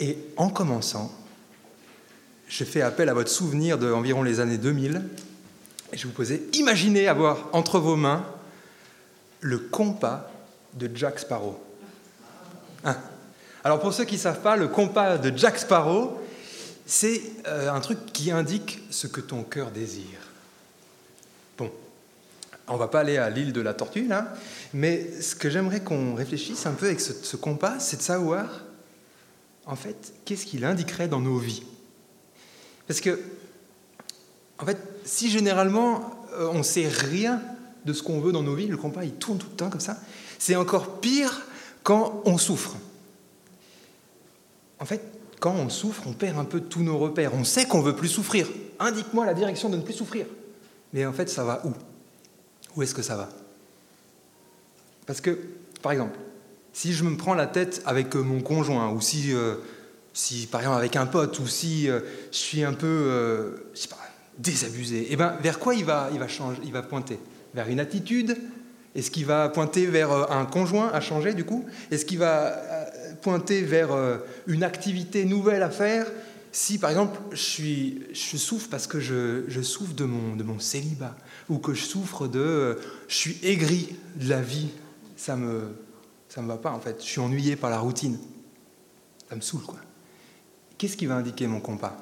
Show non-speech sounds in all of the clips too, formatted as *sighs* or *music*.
Et en commençant, je fais appel à votre souvenir d'environ les années 2000, et je vous posais, imaginez avoir entre vos mains le compas de Jack Sparrow. Hein Alors pour ceux qui ne savent pas, le compas de Jack Sparrow, c'est euh, un truc qui indique ce que ton cœur désire. Bon, on va pas aller à l'île de la Tortue là, mais ce que j'aimerais qu'on réfléchisse un peu avec ce, ce compas, c'est de savoir, en fait, qu'est-ce qu'il indiquerait dans nos vies? Parce que, en fait, si généralement euh, on ne sait rien de ce qu'on veut dans nos vies, le compas il tourne tout le temps comme ça, c'est encore pire quand on souffre. En fait, quand on souffre, on perd un peu tous nos repères. On sait qu'on veut plus souffrir. Indique-moi la direction de ne plus souffrir. Mais en fait, ça va où? Où est-ce que ça va? Parce que, par exemple, si je me prends la tête avec euh, mon conjoint, ou si, euh, si par exemple avec un pote, ou si euh, je suis un peu, désabusé, eh ben, vers quoi il va, il va, changer, il va pointer? Vers une attitude? Est-ce qu'il va pointer vers un conjoint à changer du coup? Est-ce qu'il va pointer vers une activité nouvelle à faire? Si par exemple je, suis, je souffre parce que je, souffre de mon célibat ou que je souffre de je suis aigri de la vie, ça me, ça me va pas en fait. Je suis ennuyé par la routine. Ça me saoule quoi. Qu'est-ce qui va indiquer mon compas?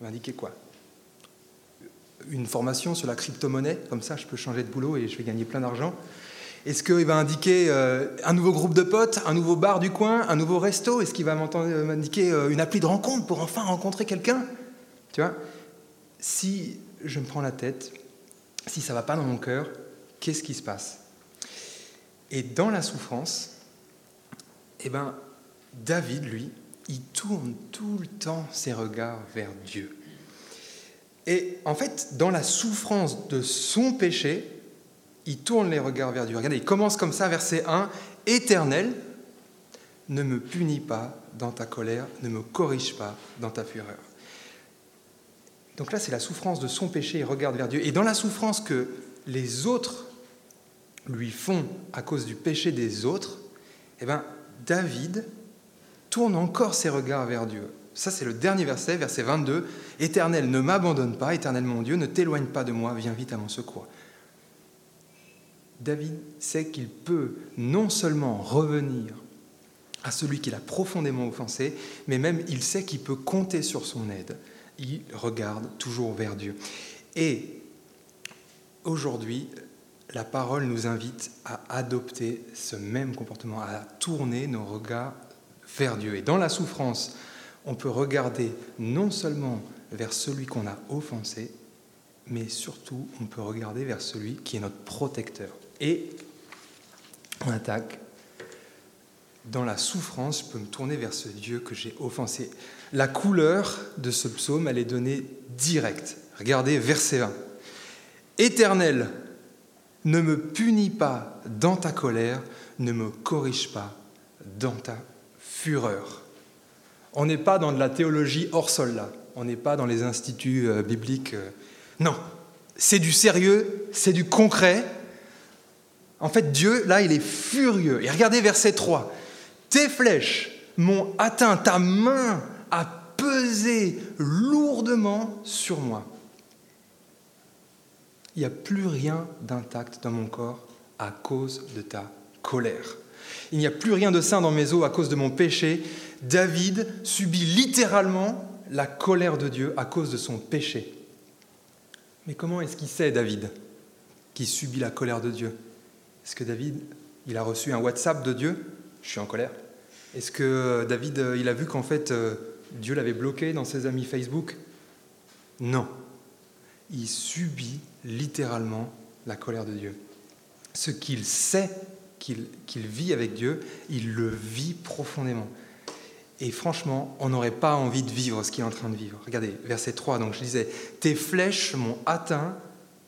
Il va indiquer quoi? Une formation sur la crypto-monnaie, comme ça je peux changer de boulot et je vais gagner plein d'argent. Est-ce qu'il va indiquer euh, un nouveau groupe de potes, un nouveau bar du coin, un nouveau resto? Est-ce qu'il va m'indiquer euh, une appli de rencontre pour enfin rencontrer quelqu'un? Tu vois? Si je me prends la tête, si ça va pas dans mon cœur, qu'est-ce qui se passe? Et dans la souffrance, eh ben, David, lui, il tourne tout le temps ses regards vers Dieu. Et en fait, dans la souffrance de son péché, il tourne les regards vers Dieu. Regardez, il commence comme ça, verset 1, Éternel, ne me punis pas dans ta colère, ne me corrige pas dans ta fureur. Donc là, c'est la souffrance de son péché, il regarde vers Dieu. Et dans la souffrance que les autres lui font à cause du péché des autres, eh bien, David tourne encore ses regards vers Dieu. Ça, c'est le dernier verset, verset 22. Éternel, ne m'abandonne pas, éternel mon Dieu, ne t'éloigne pas de moi, viens vite à mon secours. David sait qu'il peut non seulement revenir à celui qu'il a profondément offensé, mais même il sait qu'il peut compter sur son aide. Il regarde toujours vers Dieu. Et aujourd'hui, la parole nous invite à adopter ce même comportement, à tourner nos regards vers Dieu. Et dans la souffrance, on peut regarder non seulement vers celui qu'on a offensé, mais surtout on peut regarder vers celui qui est notre protecteur. Et on attaque. Dans la souffrance, je peux me tourner vers ce Dieu que j'ai offensé. La couleur de ce psaume, elle est donnée directe. Regardez verset 1. Éternel, ne me punis pas dans ta colère, ne me corrige pas dans ta fureur. On n'est pas dans de la théologie hors sol là, on n'est pas dans les instituts euh, bibliques. Euh. Non, c'est du sérieux, c'est du concret. En fait, Dieu, là, il est furieux. Et regardez verset 3. Tes flèches m'ont atteint, ta main a pesé lourdement sur moi il n'y a plus rien d'intact dans mon corps à cause de ta colère. Il n'y a plus rien de sain dans mes os à cause de mon péché. David subit littéralement la colère de Dieu à cause de son péché. Mais comment est-ce qu'il sait, David, qu'il subit la colère de Dieu? Est-ce que David, il a reçu un WhatsApp de Dieu? Je suis en colère. Est-ce que David, il a vu qu'en fait, euh, Dieu l'avait bloqué dans ses amis Facebook? Non. Il subit littéralement la colère de Dieu. Ce qu'il sait qu'il vit avec Dieu, il le vit profondément. Et franchement, on n'aurait pas envie de vivre ce qu'il est en train de vivre. Regardez, verset 3, donc je disais, Tes flèches m'ont atteint,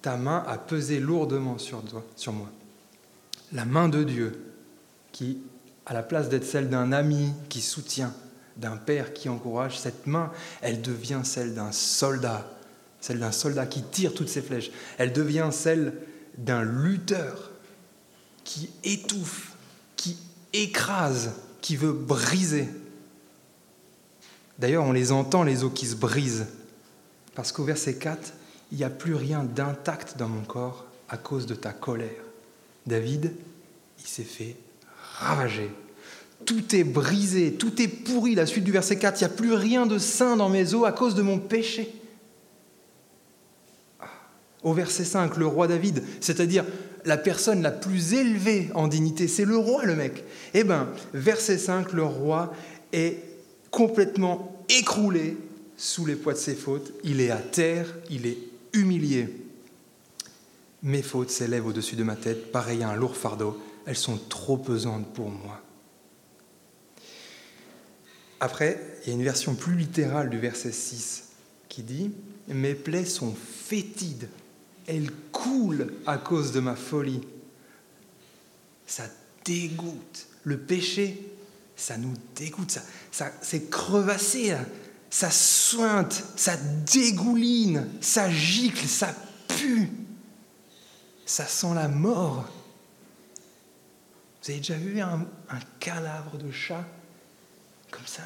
ta main a pesé lourdement sur, sur moi. La main de Dieu, qui, à la place d'être celle d'un ami qui soutient, d'un père qui encourage, cette main, elle devient celle d'un soldat celle d'un soldat qui tire toutes ses flèches. Elle devient celle d'un lutteur qui étouffe, qui écrase, qui veut briser. D'ailleurs, on les entend, les os qui se brisent. Parce qu'au verset 4, il n'y a plus rien d'intact dans mon corps à cause de ta colère. David, il s'est fait ravager. Tout est brisé, tout est pourri. La suite du verset 4, il n'y a plus rien de sain dans mes os à cause de mon péché. Au verset 5, le roi David, c'est-à-dire la personne la plus élevée en dignité, c'est le roi le mec. Eh bien, verset 5, le roi est complètement écroulé sous les poids de ses fautes. Il est à terre, il est humilié. Mes fautes s'élèvent au-dessus de ma tête, pareil à un lourd fardeau. Elles sont trop pesantes pour moi. Après, il y a une version plus littérale du verset 6 qui dit Mes plaies sont fétides elle coule à cause de ma folie. Ça dégoûte. Le péché, ça nous dégoûte. Ça, c'est crevassé. Ça sointe, ça dégouline, ça gicle, ça pue. Ça sent la mort. Vous avez déjà vu un, un cadavre de chat comme ça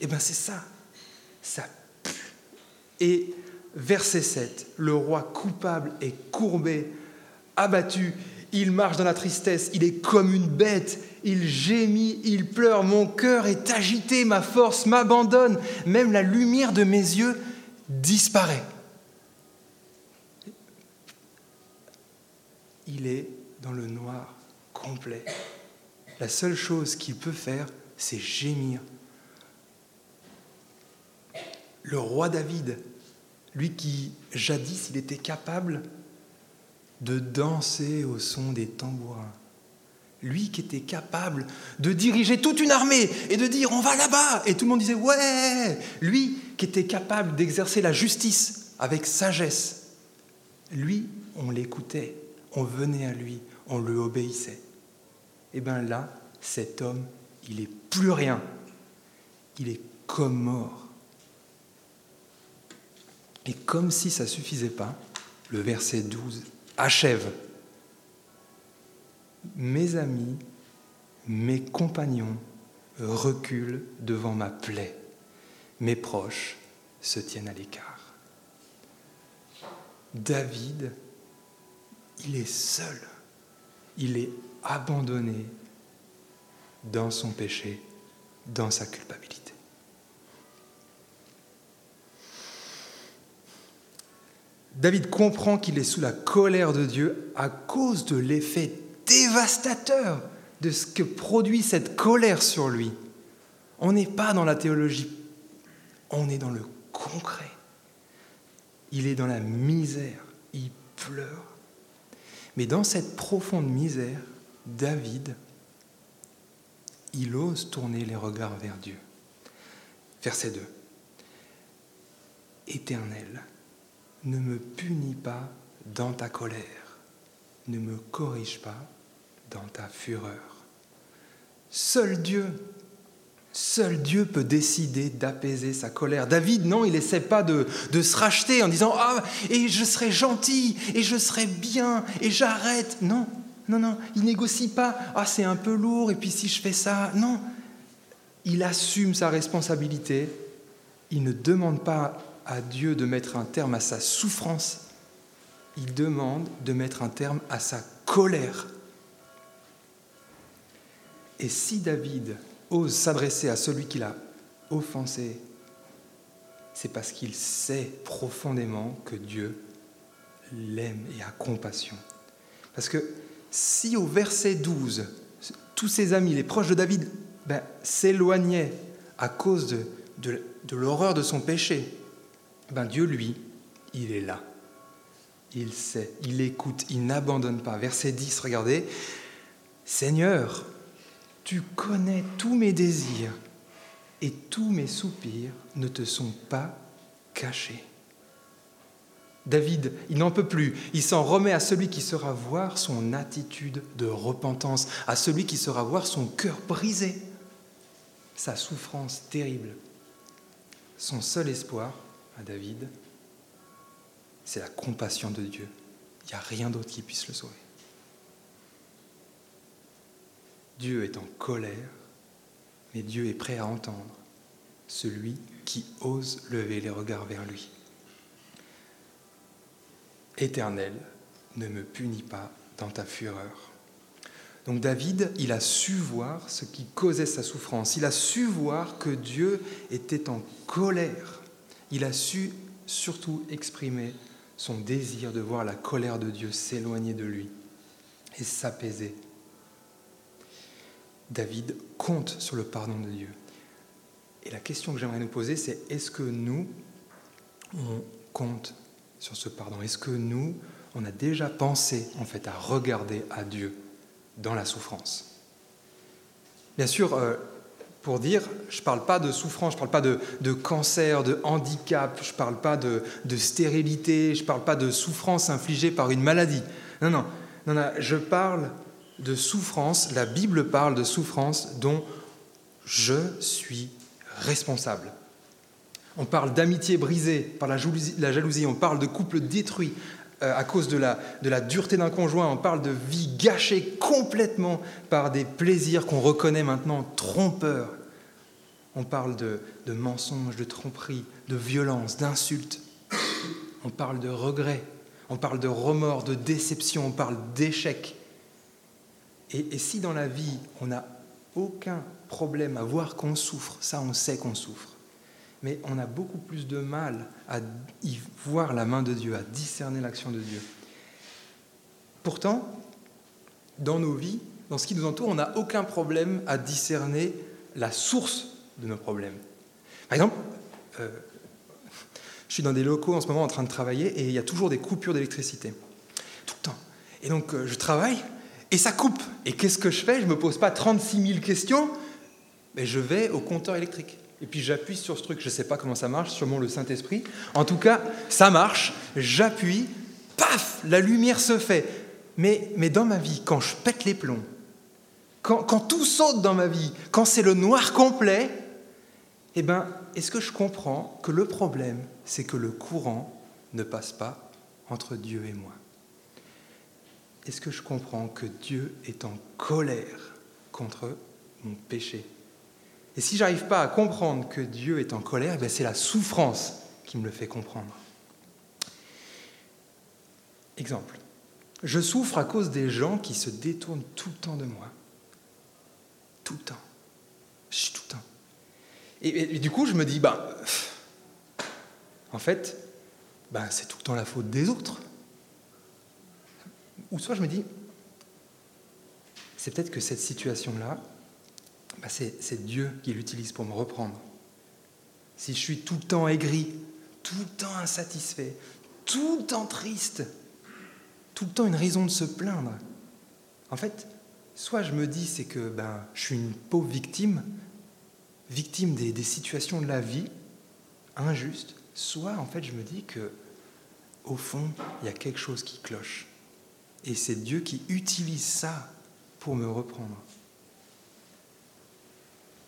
Eh bien c'est ça. Ça et verset 7, le roi coupable est courbé, abattu, il marche dans la tristesse, il est comme une bête, il gémit, il pleure, mon cœur est agité, ma force m'abandonne, même la lumière de mes yeux disparaît. Il est dans le noir complet. La seule chose qu'il peut faire, c'est gémir, le roi David, lui qui jadis il était capable de danser au son des tambourins, lui qui était capable de diriger toute une armée et de dire on va là-bas et tout le monde disait ouais, lui qui était capable d'exercer la justice avec sagesse, lui on l'écoutait, on venait à lui, on lui obéissait. Et eh bien là, cet homme, il est plus rien, il est comme mort. Et comme si ça ne suffisait pas, le verset 12 achève. Mes amis, mes compagnons reculent devant ma plaie. Mes proches se tiennent à l'écart. David, il est seul. Il est abandonné dans son péché, dans sa culpabilité. David comprend qu'il est sous la colère de Dieu à cause de l'effet dévastateur de ce que produit cette colère sur lui. On n'est pas dans la théologie, on est dans le concret. Il est dans la misère, il pleure. Mais dans cette profonde misère, David, il ose tourner les regards vers Dieu. Verset 2. Éternel, ne me punis pas dans ta colère, ne me corrige pas dans ta fureur. Seul Dieu, seul Dieu peut décider d'apaiser sa colère. David, non, il n'essaie pas de, de, se racheter en disant Ah, et je serai gentil, et je serai bien, et j'arrête. Non, non, non, il négocie pas Ah, c'est un peu lourd, et puis si je fais ça. Non, il assume sa responsabilité. Il ne demande pas à Dieu de mettre un terme à sa souffrance, il demande de mettre un terme à sa colère. Et si David ose s'adresser à celui qui l'a offensé, c'est parce qu'il sait profondément que Dieu l'aime et a compassion. Parce que si au verset 12, tous ses amis, les proches de David, ben, s'éloignaient à cause de l'horreur de son péché, ben Dieu, lui, il est là. Il sait, il écoute, il n'abandonne pas. Verset 10, regardez. Seigneur, tu connais tous mes désirs et tous mes soupirs ne te sont pas cachés. David, il n'en peut plus. Il s'en remet à celui qui sera voir son attitude de repentance, à celui qui sera voir son cœur brisé, sa souffrance terrible. Son seul espoir, à David, c'est la compassion de Dieu. Il n'y a rien d'autre qui puisse le sauver. Dieu est en colère, mais Dieu est prêt à entendre celui qui ose lever les regards vers lui. Éternel, ne me punis pas dans ta fureur. Donc David, il a su voir ce qui causait sa souffrance. Il a su voir que Dieu était en colère. Il a su surtout exprimer son désir de voir la colère de Dieu s'éloigner de lui et s'apaiser. David compte sur le pardon de Dieu. Et la question que j'aimerais nous poser, c'est est-ce que nous, on compte sur ce pardon? Est-ce que nous, on a déjà pensé en fait à regarder à Dieu dans la souffrance? Bien sûr, euh, pour dire, je ne parle pas de souffrance, je ne parle pas de, cancer, de handicap, je ne parle pas de, stérilité, je ne parle pas de souffrance infligée par une maladie. Non, non, non, je parle de souffrance, la Bible parle de souffrance dont je suis responsable. On parle d'amitié brisée par la jalousie, on parle de couple détruit à cause de la, dureté d'un conjoint, on parle de vie gâchée complètement par des plaisirs qu'on reconnaît maintenant trompeurs. On parle de, mensonges, de tromperies, de violence, d'insultes. On parle de regrets, on parle de remords, de déception, on parle d'échecs. Et, et si dans la vie, on n'a aucun problème à voir qu'on souffre, ça on sait qu'on souffre. Mais on a beaucoup plus de mal à y voir la main de Dieu, à discerner l'action de Dieu. Pourtant, dans nos vies, dans ce qui nous entoure, on n'a aucun problème à discerner la source de nos problèmes. Par exemple, euh, je suis dans des locaux en ce moment en train de travailler et il y a toujours des coupures d'électricité. Tout le temps. Et donc, euh, je travaille et ça coupe. Et qu'est-ce que je fais? Je ne me pose pas 36 000 questions mais je vais au compteur électrique. Et puis j'appuie sur ce truc, je ne sais pas comment ça marche, sûrement le Saint-Esprit. En tout cas, ça marche, j'appuie, paf, la lumière se fait. Mais, mais dans ma vie, quand je pète les plombs, quand, quand tout saute dans ma vie, quand c'est le noir complet, eh bien, est-ce que je comprends que le problème, c'est que le courant ne passe pas entre Dieu et moi? Est-ce que je comprends que Dieu est en colère contre mon péché? Et si j'arrive pas à comprendre que Dieu est en colère, eh c'est la souffrance qui me le fait comprendre. Exemple. Je souffre à cause des gens qui se détournent tout le temps de moi. Tout le temps. Je suis tout le temps. Et, du coup, je me dis, bah, en fait, bah, c'est tout le temps la faute des autres. Ou soit je me dis, c'est peut-être que cette situation-là, bah, c'est Dieu qui l'utilise pour me reprendre. Si je suis tout le temps aigri, tout le temps insatisfait, tout le temps triste, tout le temps une raison de se plaindre, en fait, soit je me dis c'est que ben, je suis une pauvre victime, victime des, des situations de la vie, injustes, soit en fait je me dis que au fond, il y a quelque chose qui cloche. Et c'est Dieu qui utilise ça pour me reprendre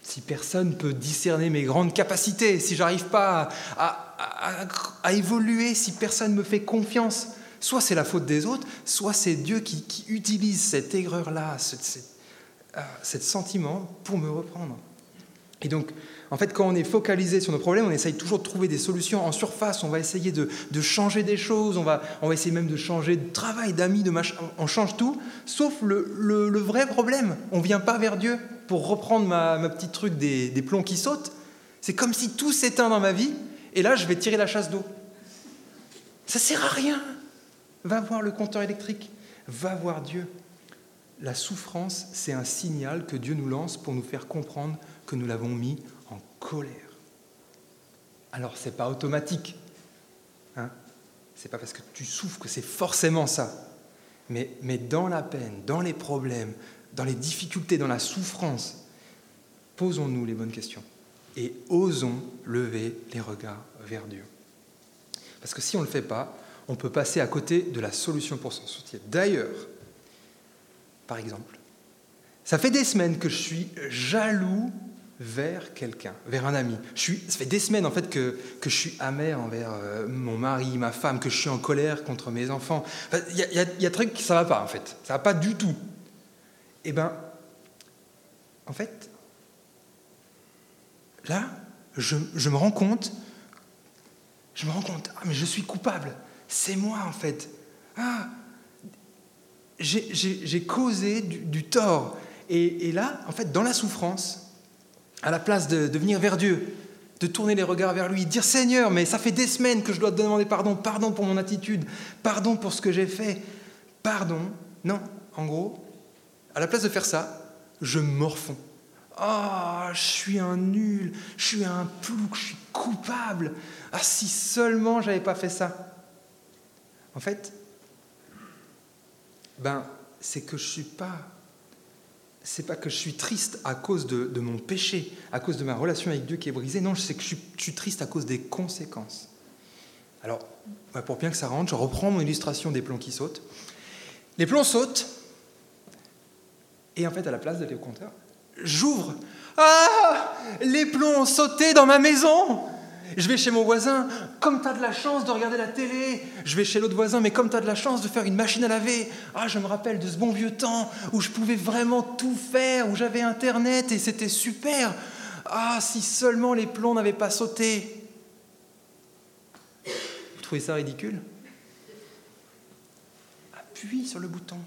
si personne peut discerner mes grandes capacités, si j'arrive pas à, évoluer, si personne me fait confiance, soit c'est la faute des autres, soit c'est Dieu qui, utilise cette aigreur-là, ce euh, sentiment pour me reprendre. Et donc, en fait, quand on est focalisé sur nos problèmes, on essaye toujours de trouver des solutions en surface, on va essayer de, changer des choses, on va, on va essayer même de changer de travail, d'amis, de machin, on change tout, sauf le, vrai problème. On ne vient pas vers Dieu pour reprendre ma, petite truc des, plombs qui sautent. C'est comme si tout s'éteint dans ma vie, et là, je vais tirer la chasse d'eau. Ça sert à rien. Va voir le compteur électrique, va voir Dieu. La souffrance, c'est un signal que Dieu nous lance pour nous faire comprendre que nous l'avons mis en colère. Alors, ce n'est pas automatique. Hein ce n'est pas parce que tu souffres que c'est forcément ça. Mais dans la peine, dans les problèmes, dans les difficultés, dans la souffrance, posons-nous les bonnes questions et osons lever les regards vers Dieu. Parce que si on ne le fait pas, on peut passer à côté de la solution pour s'en sortir. D'ailleurs, par exemple, ça fait des semaines que je suis jaloux vers quelqu'un, vers un ami. Ça fait des semaines en fait que, que je suis amer envers euh, mon mari, ma femme, que je suis en colère contre mes enfants. Il y, a, y, a, y qui ça va pas en fait, ça va pas du tout. Eh bien, en fait, là, je, me rends compte, je me rends compte, ah mais je suis coupable, c'est moi en fait. Ah, j'ai causé du, tort. Et, là, en fait, dans la souffrance, à la place de, de, venir vers Dieu, de tourner les regards vers lui, dire Seigneur, mais ça fait des semaines que je dois te demander pardon, pardon pour mon attitude, pardon pour ce que j'ai fait, pardon. Non, en gros, à la place de faire ça, je morfonds. Ah, je suis un nul, je suis un plouc, je suis coupable. Ah, si seulement j'avais pas fait ça. En fait, ben, c'est que je suis pas. C'est pas que je suis triste à cause de, mon péché, à cause de ma relation avec Dieu qui est brisée. Non, c'est que je suis, triste à cause des conséquences. Alors, ben, pour bien que ça rentre, je reprends mon illustration des plombs qui sautent. Les plombs sautent, et en fait, à la place d'aller au compteur, j'ouvre. Ah Les plombs ont sauté dans ma maison je vais chez mon voisin, comme tu as de la chance de regarder la télé. Je vais chez l'autre voisin, mais comme tu as de la chance de faire une machine à laver. Ah, je me rappelle de ce bon vieux temps où je pouvais vraiment tout faire, où j'avais Internet et c'était super. Ah, si seulement les plombs n'avaient pas sauté. Vous trouvez ça ridicule? Appuie sur le bouton.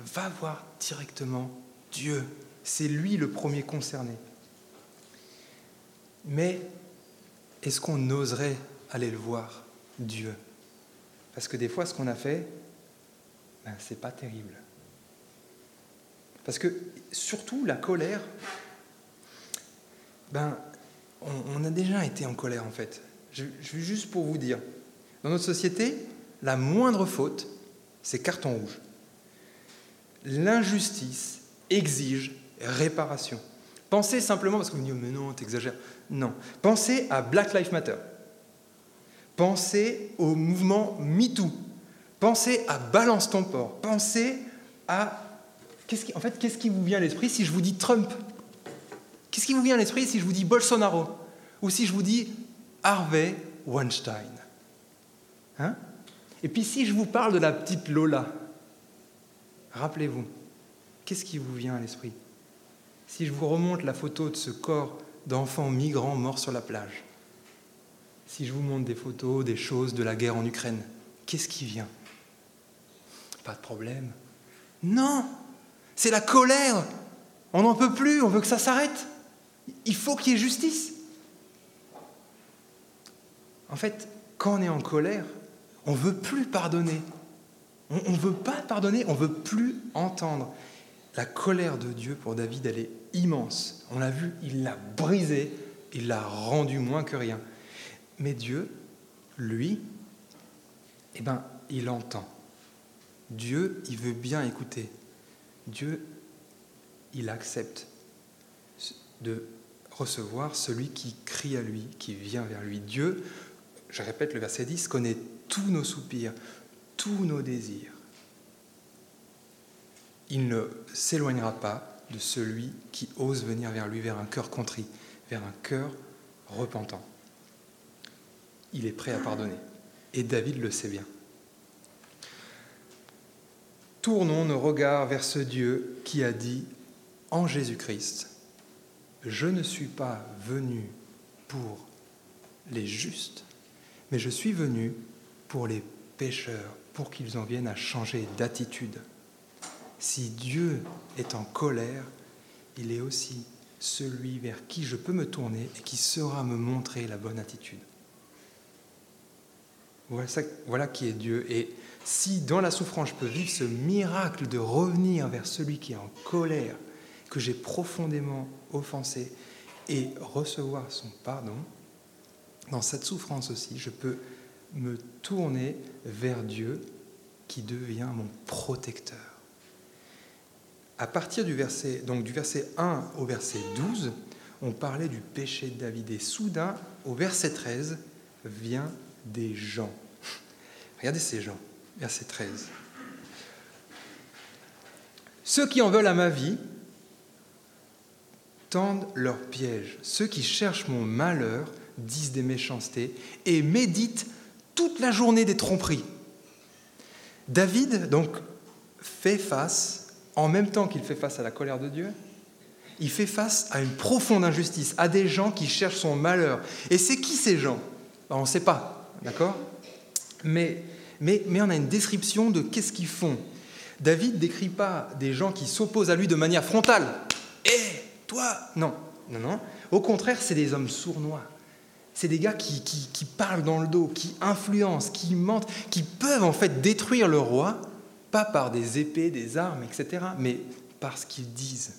Va voir directement Dieu. C'est lui le premier concerné. Mais est-ce qu'on oserait aller le voir, Dieu? Parce que des fois, ce qu'on a fait, ben, c'est pas terrible. Parce que surtout la colère, ben, on, a déjà été en colère en fait. Je, je juste pour vous dire, dans notre société, la moindre faute, c'est carton rouge. L'injustice exige réparation. Pensez simplement, parce que vous me dites, mais non, t'exagères. Non. Pensez à Black Lives Matter. Pensez au mouvement MeToo. Pensez à Balance ton. Pensez à. Qui, en fait, qu'est-ce qui vous vient à l'esprit si je vous dis Trump? Qu'est-ce qui vous vient à l'esprit si je vous dis Bolsonaro? Ou si je vous dis Harvey Weinstein? Hein? Et puis si je vous parle de la petite Lola, rappelez-vous, qu'est-ce qui vous vient à l'esprit Si je vous remonte la photo de ce corps d'enfants migrants morts sur la plage? Si je vous montre des photos, des choses de la guerre en Ukraine, qu'est-ce qui vient? Pas de problème. Non, c'est la colère. On n'en peut plus, on veut que ça s'arrête. Il faut qu'il y ait justice. En fait, quand on est en colère, on ne veut plus pardonner. On ne veut pas pardonner, on ne veut plus entendre. La colère de Dieu pour David, elle est immense. On l'a vu, il l'a brisé, il l'a rendu moins que rien. Mais Dieu, lui, eh ben, il entend. Dieu, il veut bien écouter. Dieu, il accepte de recevoir celui qui crie à lui, qui vient vers lui. Dieu, je répète le verset 10, connaît tous nos soupirs, tous nos désirs. Il ne s'éloignera pas de celui qui ose venir vers lui, vers un cœur contrit, vers un cœur repentant. Il est prêt à pardonner. Et David le sait bien. Tournons nos regards vers ce Dieu qui a dit en Jésus-Christ, je ne suis pas venu pour les justes, mais je suis venu pour les pécheurs, pour qu'ils en viennent à changer d'attitude. Si Dieu est en colère, il est aussi celui vers qui je peux me tourner et qui saura me montrer la bonne attitude. Voilà, qui est Dieu. Et si dans la souffrance je peux vivre ce miracle de revenir vers celui qui est en colère, que j'ai profondément offensé, et recevoir son pardon, dans cette souffrance aussi, je peux me tourner vers Dieu qui devient mon protecteur à partir du verset, donc du verset 1 au verset 12, on parlait du péché de David. Et soudain, au verset 13, vient des gens. Regardez ces gens, verset 13. Ceux qui en veulent à ma vie tendent leurs pièges. Ceux qui cherchent mon malheur disent des méchancetés et méditent toute la journée des tromperies. David, donc, fait face en même temps qu'il fait face à la colère de Dieu, il fait face à une profonde injustice, à des gens qui cherchent son malheur. Et c'est qui ces gens? Ben, On ne sait pas, d'accord? Mais, mais, mais on a une description de qu'est-ce qu'ils font. David décrit pas des gens qui s'opposent à lui de manière frontale. Hé, toi? Non, non, non. Au contraire, c'est des hommes sournois. C'est des gars qui, parlent dans le dos, qui influencent, qui mentent, qui peuvent en fait détruire le roi, pas par des épées, des armes, etc., mais par ce qu'ils disent.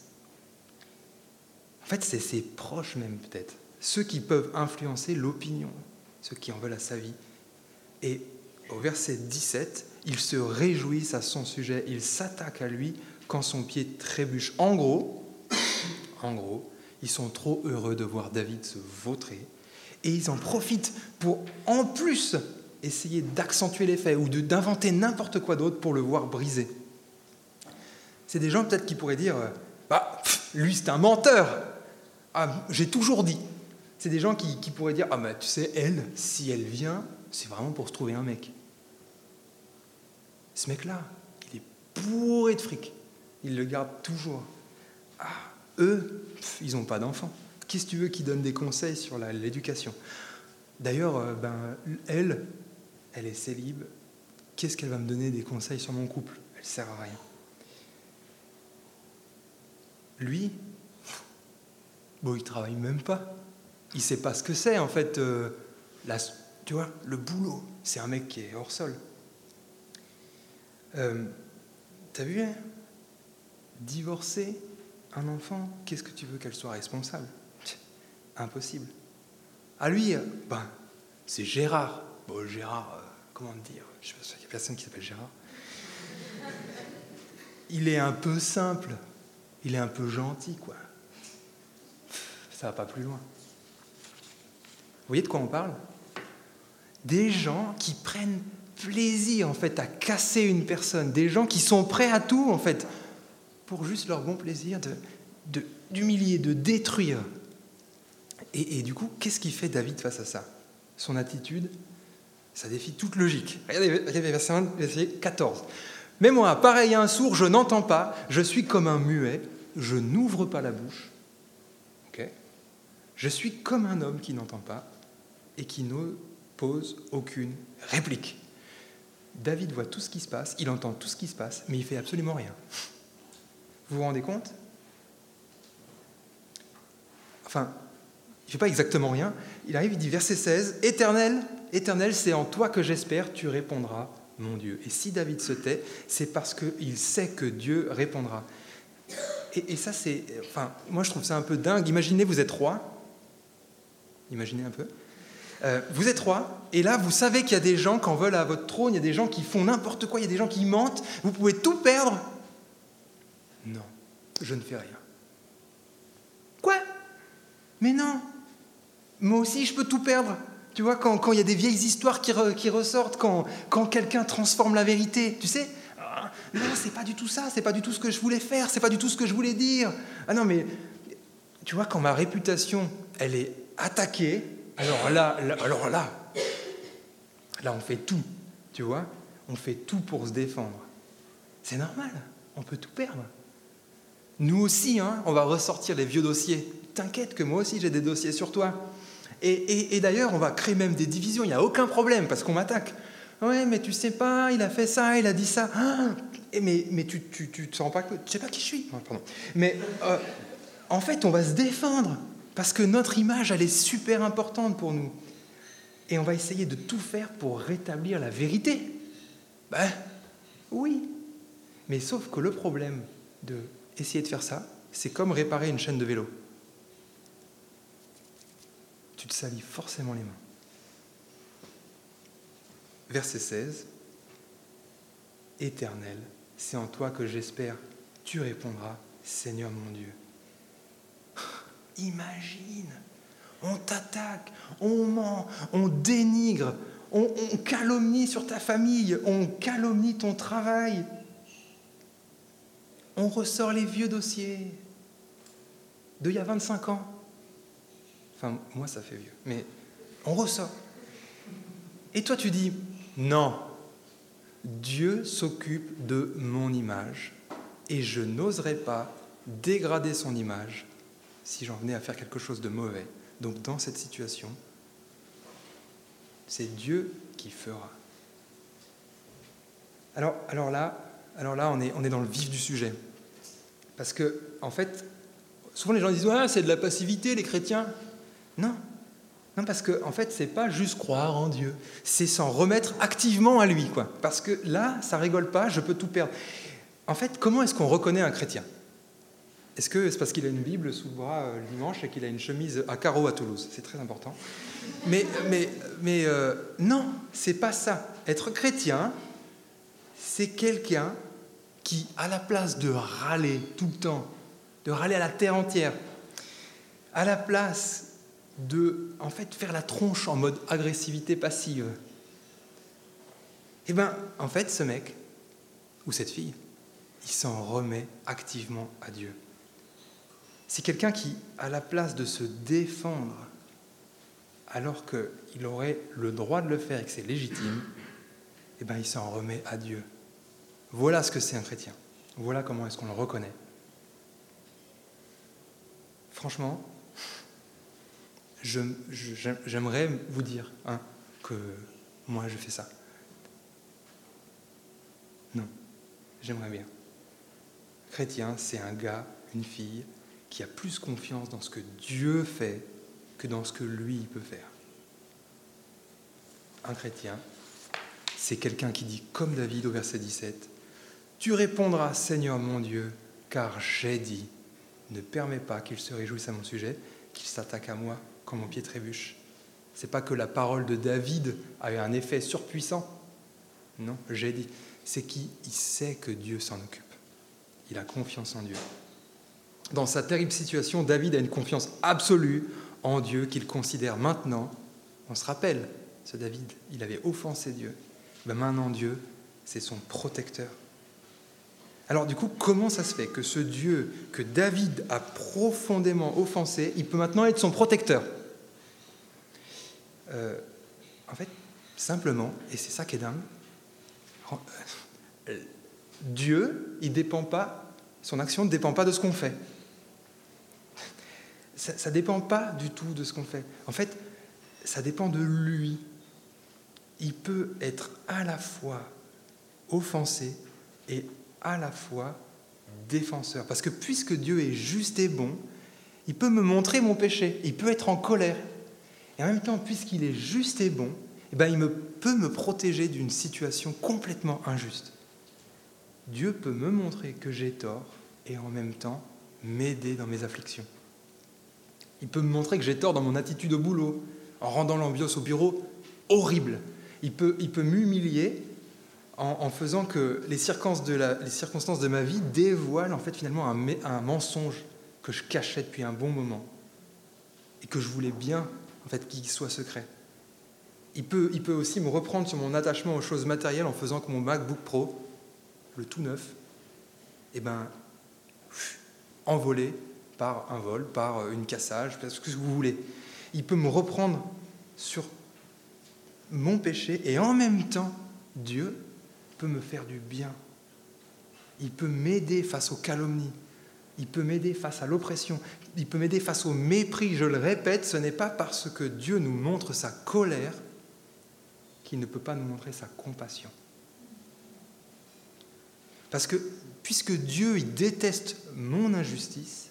En fait, c'est ses proches même peut-être, ceux qui peuvent influencer l'opinion, ceux qui en veulent à sa vie. Et au verset 17, ils se réjouissent à son sujet, ils s'attaquent à lui quand son pied trébuche. En gros, en gros, ils sont trop heureux de voir David se vautrer et ils en profitent pour en plus essayer d'accentuer l'effet ou d'inventer n'importe quoi d'autre pour le voir briser. C'est des gens peut-être qui pourraient dire Bah, lui c'est un menteur ah, J'ai toujours dit. C'est des gens qui, qui, pourraient dire Ah, tu sais, elle, si elle vient, c'est vraiment pour se trouver un mec. Ce mec-là, il est bourré de fric. Il le garde toujours. Ah, eux, ils n'ont pas d'enfants. Qu'est-ce que tu veux qu'ils donnent des conseils sur l'éducation? D'ailleurs, euh, ben, elle, elle est célibe. Qu'est-ce qu'elle va me donner des conseils sur mon couple? Elle ne sert à rien. Lui, bon, il travaille même pas. Il sait pas ce que c'est en fait. Euh, tu vois, le boulot. C'est un mec qui est hors sol. Euh, T'as vu hein? Divorcer un enfant, qu'est-ce que tu veux qu'elle soit responsable? Impossible. À lui, euh, ben, c'est Gérard. Bon, Gérard, euh, comment dire? Je sais pas, il n'y a personne qui s'appelle Gérard. Il est un peu simple, il est un peu gentil, quoi. Ça va pas plus loin. Vous voyez de quoi on parle? Des gens qui prennent plaisir, en fait, à casser une personne, des gens qui sont prêts à tout, en fait, pour juste leur bon plaisir de, d'humilier, de, détruire. Et, du coup, qu'est-ce qui fait David face à ça? Son attitude, ça défie toute logique. Regardez, verset 14. Mais moi, pareil à un sourd, je n'entends pas, je suis comme un muet, je n'ouvre pas la bouche. je suis comme un homme qui n'entend pas et qui ne pose aucune réplique. David voit tout ce qui se passe, il entend tout ce qui se passe, mais il fait absolument rien. Vous vous rendez compte? Enfin, ne fait pas exactement rien. Il arrive, il dit verset 16, Éternel, Éternel, c'est en toi que j'espère, tu répondras, mon Dieu. Et si David se tait, c'est parce qu'il sait que Dieu répondra. Et, et ça, c'est... Enfin, moi, je trouve ça un peu dingue. Imaginez, vous êtes roi. Imaginez un peu. Euh, vous êtes roi, et là, vous savez qu'il y a des gens qui en veulent à votre trône, il y a des gens qui font n'importe quoi, il y a des gens qui mentent, vous pouvez tout perdre. Non, je ne fais rien. Quoi? Mais non Moi aussi, je peux tout perdre. Tu vois, quand, il y a des vieilles histoires qui, ressortent, quand, quelqu'un transforme la vérité, tu sais ah, Non, c'est pas du tout ça, c'est pas du tout ce que je voulais faire, c'est pas du tout ce que je voulais dire. Ah non, mais tu vois, quand ma réputation, elle est attaquée, alors là, alors là, là, on fait tout, tu vois On fait tout pour se défendre. C'est normal, on peut tout perdre. Nous aussi, hein, on va ressortir les vieux dossiers. T'inquiète que moi aussi j'ai des dossiers sur toi. Et, d'ailleurs, on va créer même des divisions, il n'y a aucun problème parce qu'on m'attaque. Ouais, mais tu sais pas, il a fait ça, il a dit ça. Ah, mais, tu, tu, te sens pas que. Tu sais pas qui je suis. Mais euh, en fait, on va se défendre. Parce que notre image, elle est super importante pour nous. Et on va essayer de tout faire pour rétablir la vérité. Ben, oui. Mais sauf que le problème de de faire ça, c'est comme réparer une chaîne de vélo. Tu te salis forcément les mains. Verset 16. Éternel, c'est en toi que j'espère. Tu répondras, Seigneur mon Dieu. *sighs* Imagine, on t'attaque, on ment, on dénigre, on, calomnie sur ta famille, on calomnie ton travail. On ressort les vieux dossiers d'il y a 25 ans. Enfin, moi, ça fait vieux, mais on ressort. Et toi, tu dis, non, Dieu s'occupe de mon image et je n'oserais pas dégrader son image si j'en venais à faire quelque chose de mauvais. Donc dans cette situation, c'est Dieu qui fera. Alors, alors là, alors là on, est, on est dans le vif du sujet. Parce que, en fait, souvent les gens disent ah, c'est de la passivité, les chrétiens. Non. Non, parce que, en fait, c'est pas juste croire en Dieu, c'est s'en remettre activement à lui. Parce que là, ça rigole pas, je peux tout perdre. En fait, comment est-ce qu'on reconnaît un chrétien? Est-ce que c'est parce qu'il a une Bible sous le bras euh, le dimanche et qu'il a une chemise à carreaux à Toulouse? C'est très important. Mais, mais, mais euh, non, c'est pas ça. Être chrétien, c'est quelqu'un qui, à la place de râler tout le temps, de râler à la terre entière, à la place de en fait faire la tronche en mode agressivité passive, eh bien, en fait, ce mec ou cette fille, il s'en remet activement à Dieu. C'est quelqu'un qui, à la place de se défendre, alors qu'il aurait le droit de le faire et que c'est légitime, eh bien, il s'en remet à Dieu. Voilà ce que c'est un chrétien. Voilà comment est-ce qu'on le reconnaît. Franchement, j'aimerais vous dire hein, que moi je fais ça. Non, j'aimerais bien. Chrétien, c'est un gars, une fille qui a plus confiance dans ce que Dieu fait que dans ce que lui peut faire. Un chrétien, c'est quelqu'un qui dit comme David au verset 17, Tu répondras Seigneur mon Dieu, car j'ai dit, ne permets pas qu'il se réjouisse à mon sujet, qu'il s'attaque à moi comme mon pied trébuche. C'est pas que la parole de David a eu un effet surpuissant. Non, j'ai dit, c'est qu'il sait que Dieu s'en occupe. Il a confiance en Dieu. Dans sa terrible situation, David a une confiance absolue en Dieu qu'il considère maintenant. On se rappelle, ce David, il avait offensé Dieu. Ben maintenant, Dieu, c'est son protecteur. Alors du coup, comment ça se fait que ce Dieu que David a profondément offensé, il peut maintenant être son protecteur? Euh, En fait, simplement, et c'est ça qui est dingue, euh, Dieu, il dépend pas, son action ne dépend pas de ce qu'on fait. Ça ne dépend pas du tout de ce qu'on fait. En fait, ça dépend de lui. Il peut être à la fois offensé et à la fois défenseur. Parce que puisque Dieu est juste et bon, il peut me montrer mon péché, il peut être en colère. Et en même temps, puisqu'il est juste et bon, eh ben, il me, peut me protéger d'une situation complètement injuste. Dieu peut me montrer que j'ai tort et en même temps m'aider dans mes afflictions. Il peut me montrer que j'ai tort dans mon attitude au boulot, en rendant l'ambiance au bureau horrible. Il peut, il peut m'humilier en, faisant que les circonstances, de ma vie dévoilent en fait finalement un mensonge que je cachais depuis un bon moment et que je voulais bien en fait qu'il soit secret. Il peut, il peut aussi me reprendre sur mon attachement aux choses matérielles en faisant que mon MacBook Pro le tout neuf, eh ben, envolé par un vol, par une cassage, ce que vous voulez. Il peut me reprendre sur mon péché et en même temps, Dieu peut me faire du bien. Il peut m'aider face aux calomnies. Il peut m'aider face à l'oppression. Il peut m'aider face au mépris. Je le répète, ce n'est pas parce que Dieu nous montre sa colère qu'il ne peut pas nous montrer sa compassion. Parce que puisque Dieu, déteste mon injustice,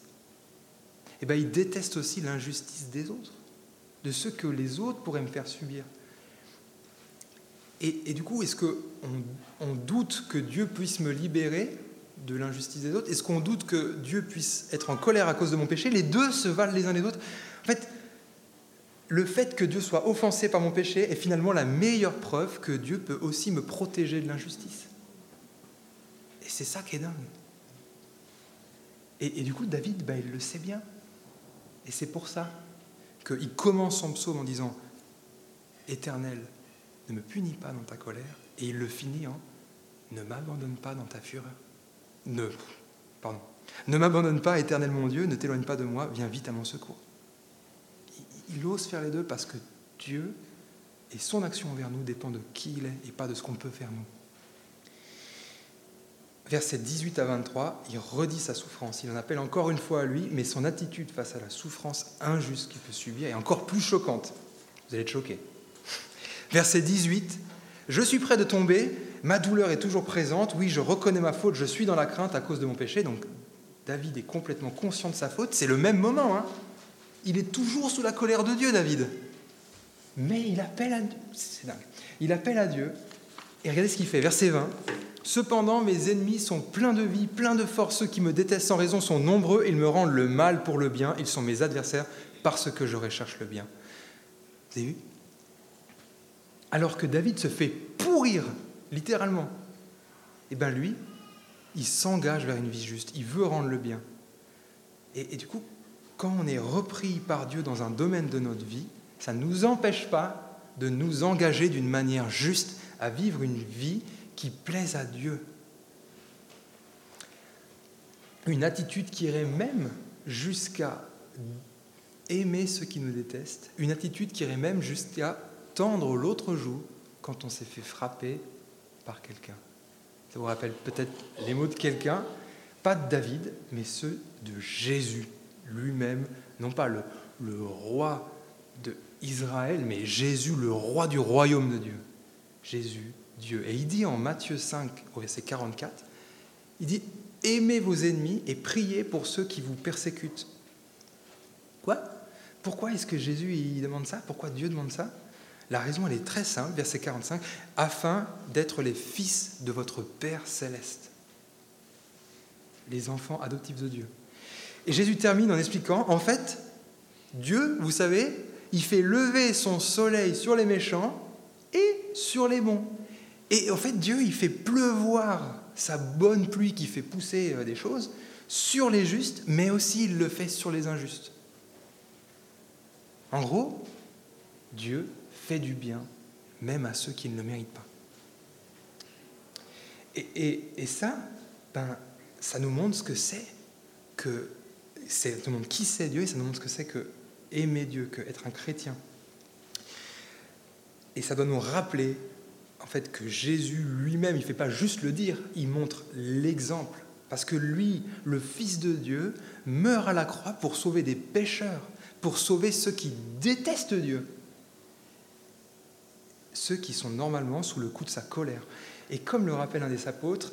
eh bien, il déteste aussi l'injustice des autres, de ceux que les autres pourraient me faire subir. Et, du coup, est-ce qu'on on doute que Dieu puisse me libérer de l'injustice des autres Est-ce qu'on doute que Dieu puisse être en colère à cause de mon péché Les deux se valent les uns les autres. En fait, le fait que Dieu soit offensé par mon péché est finalement la meilleure preuve que Dieu peut aussi me protéger de l'injustice. Et c'est ça qui est dingue. Et, du coup, David, bah, il le sait bien. Et c'est pour ça qu'il commence son psaume en disant Éternel, ne me punis pas dans ta colère. Et il le finit en Ne m'abandonne pas dans ta fureur. Ne, pardon. Ne m'abandonne pas, éternel mon Dieu, ne t'éloigne pas de moi, viens vite à mon secours. Il, ose faire les deux parce que Dieu et son action envers nous dépend de qui il est et pas de ce qu'on peut faire nous. versets 18 à 23, il redit sa souffrance. Il en appelle encore une fois à lui, mais son attitude face à la souffrance injuste qu'il peut subir est encore plus choquante. Vous allez être choqués. Verset 18, Je suis prêt de tomber, ma douleur est toujours présente, oui, je reconnais ma faute, je suis dans la crainte à cause de mon péché. Donc David est complètement conscient de sa faute, c'est le même moment. Hein. Il est toujours sous la colère de Dieu, David. Mais il appelle à Dieu. C'est dingue. Il appelle à Dieu. Et regardez ce qu'il fait. Verset 20. Cependant, mes ennemis sont pleins de vie, pleins de force. Ceux qui me détestent sans raison sont nombreux. Ils me rendent le mal pour le bien. Ils sont mes adversaires parce que je recherche le bien. Vous avez vu? Alors que David se fait pourrir, littéralement, et eh bien lui, il s'engage vers une vie juste. Il veut rendre le bien. Et, et du coup, quand on est repris par Dieu dans un domaine de notre vie, ça ne nous empêche pas de nous engager d'une manière juste à vivre une vie qui plaise à Dieu. Une attitude qui irait même jusqu'à aimer ceux qui nous détestent, une attitude qui irait même jusqu'à tendre l'autre joue quand on s'est fait frapper par quelqu'un. Ça vous rappelle peut-être les mots de quelqu'un, pas de David, mais ceux de Jésus lui-même, non pas le, le roi de Israël, mais Jésus, le roi du royaume de Dieu. Jésus, Dieu. Et il dit en Matthieu 5, au verset 44, il dit, aimez vos ennemis et priez pour ceux qui vous persécutent. Quoi? Pourquoi est-ce que Jésus il demande ça? Pourquoi Dieu demande ça? La raison, elle est très simple, verset 45, afin d'être les fils de votre Père céleste, les enfants adoptifs de Dieu. Et Jésus termine en expliquant, en fait, Dieu, vous savez, il fait lever son soleil sur les méchants et sur les bons. Et en fait, Dieu, il fait pleuvoir sa bonne pluie qui fait pousser euh, des choses sur les justes, mais aussi il le fait sur les injustes. En gros, Dieu fait du bien même à ceux qui ne le méritent pas. Et, ça, ben, ça nous montre ce que c'est que ça nous montre qui c'est Dieu et ça nous montre ce que c'est que aimer Dieu, que être un chrétien. Et ça doit nous rappeler en fait que Jésus lui-même, il ne fait pas juste le dire, il montre l'exemple. Parce que lui, le Fils de Dieu, meurt à la croix pour sauver des pécheurs, pour sauver ceux qui détestent Dieu, ceux qui sont normalement sous le coup de sa colère. Et comme le rappelle un des apôtres,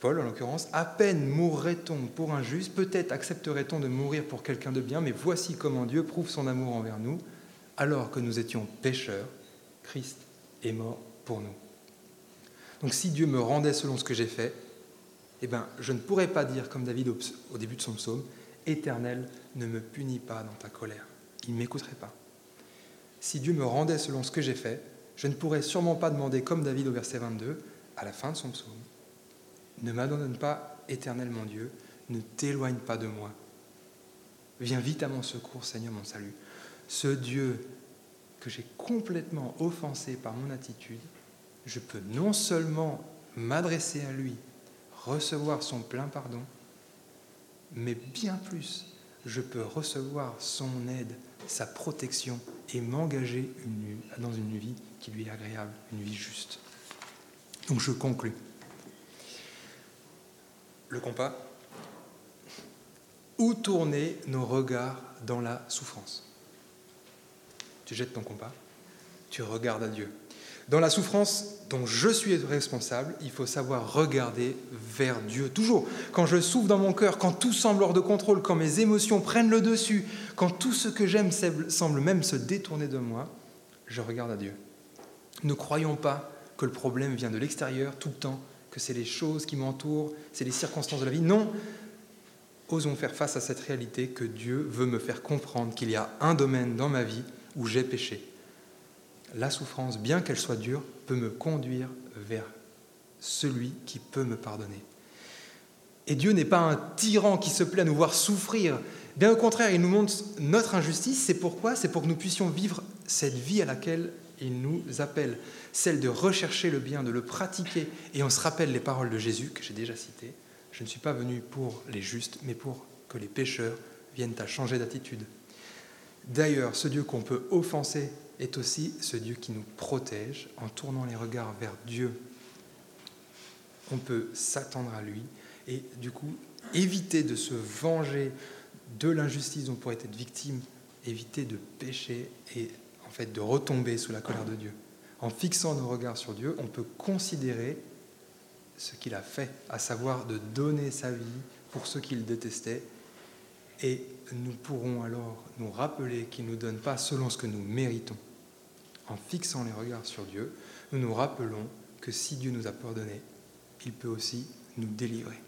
Paul en l'occurrence, à peine mourrait-on pour un juste, peut-être accepterait-on de mourir pour quelqu'un de bien, mais voici comment Dieu prouve son amour envers nous. Alors que nous étions pécheurs, Christ est mort pour nous. Donc si Dieu me rendait selon ce que j'ai fait, eh ben, je ne pourrais pas dire comme David au début de son psaume, Éternel, ne me punis pas dans ta colère. Il ne m'écouterait pas. Si Dieu me rendait selon ce que j'ai fait, je ne pourrais sûrement pas demander comme David au verset 22, à la fin de son psaume, ne m'abandonne pas, éternel mon Dieu, ne t'éloigne pas de moi. Viens vite à mon secours, Seigneur, mon salut. Ce Dieu que j'ai complètement offensé par mon attitude, je peux non seulement m'adresser à lui, recevoir son plein pardon, mais bien plus, je peux recevoir son aide, sa protection et m'engager dans une vie qui lui est agréable, une vie juste. Donc je conclus le compas. Où tourner nos regards dans la souffrance? Tu jettes ton compas, tu regardes à Dieu. Dans la souffrance dont je suis responsable, il faut savoir regarder vers Dieu. Toujours, quand je souffre dans mon cœur, quand tout semble hors de contrôle, quand mes émotions prennent le dessus, quand tout ce que j'aime semble même se détourner de moi, je regarde à Dieu. Ne croyons pas que le problème vient de l'extérieur tout le temps, que c'est les choses qui m'entourent, c'est les circonstances de la vie. Non, osons faire face à cette réalité que Dieu veut me faire comprendre qu'il y a un domaine dans ma vie où j'ai péché. La souffrance, bien qu'elle soit dure, peut me conduire vers celui qui peut me pardonner. Et Dieu n'est pas un tyran qui se plaît à nous voir souffrir. Bien au contraire, il nous montre notre injustice. C'est pourquoi C'est pour que nous puissions vivre cette vie à laquelle il nous appelle, celle de rechercher le bien, de le pratiquer. Et on se rappelle les paroles de Jésus que j'ai déjà citées. Je ne suis pas venu pour les justes, mais pour que les pécheurs viennent à changer d'attitude. D'ailleurs, ce Dieu qu'on peut offenser est aussi ce Dieu qui nous protège en tournant les regards vers Dieu. on peut s'attendre à lui et du coup éviter de se venger de l'injustice dont on pourrait être victime, éviter de pécher et en fait de retomber sous la colère de Dieu. En fixant nos regards sur Dieu, on peut considérer ce qu'il a fait, à savoir de donner sa vie pour ceux qu'il détestait. Et nous pourrons alors nous rappeler qu'il ne nous donne pas selon ce que nous méritons. En fixant les regards sur Dieu, nous nous rappelons que si Dieu nous a pardonné, il peut aussi nous délivrer.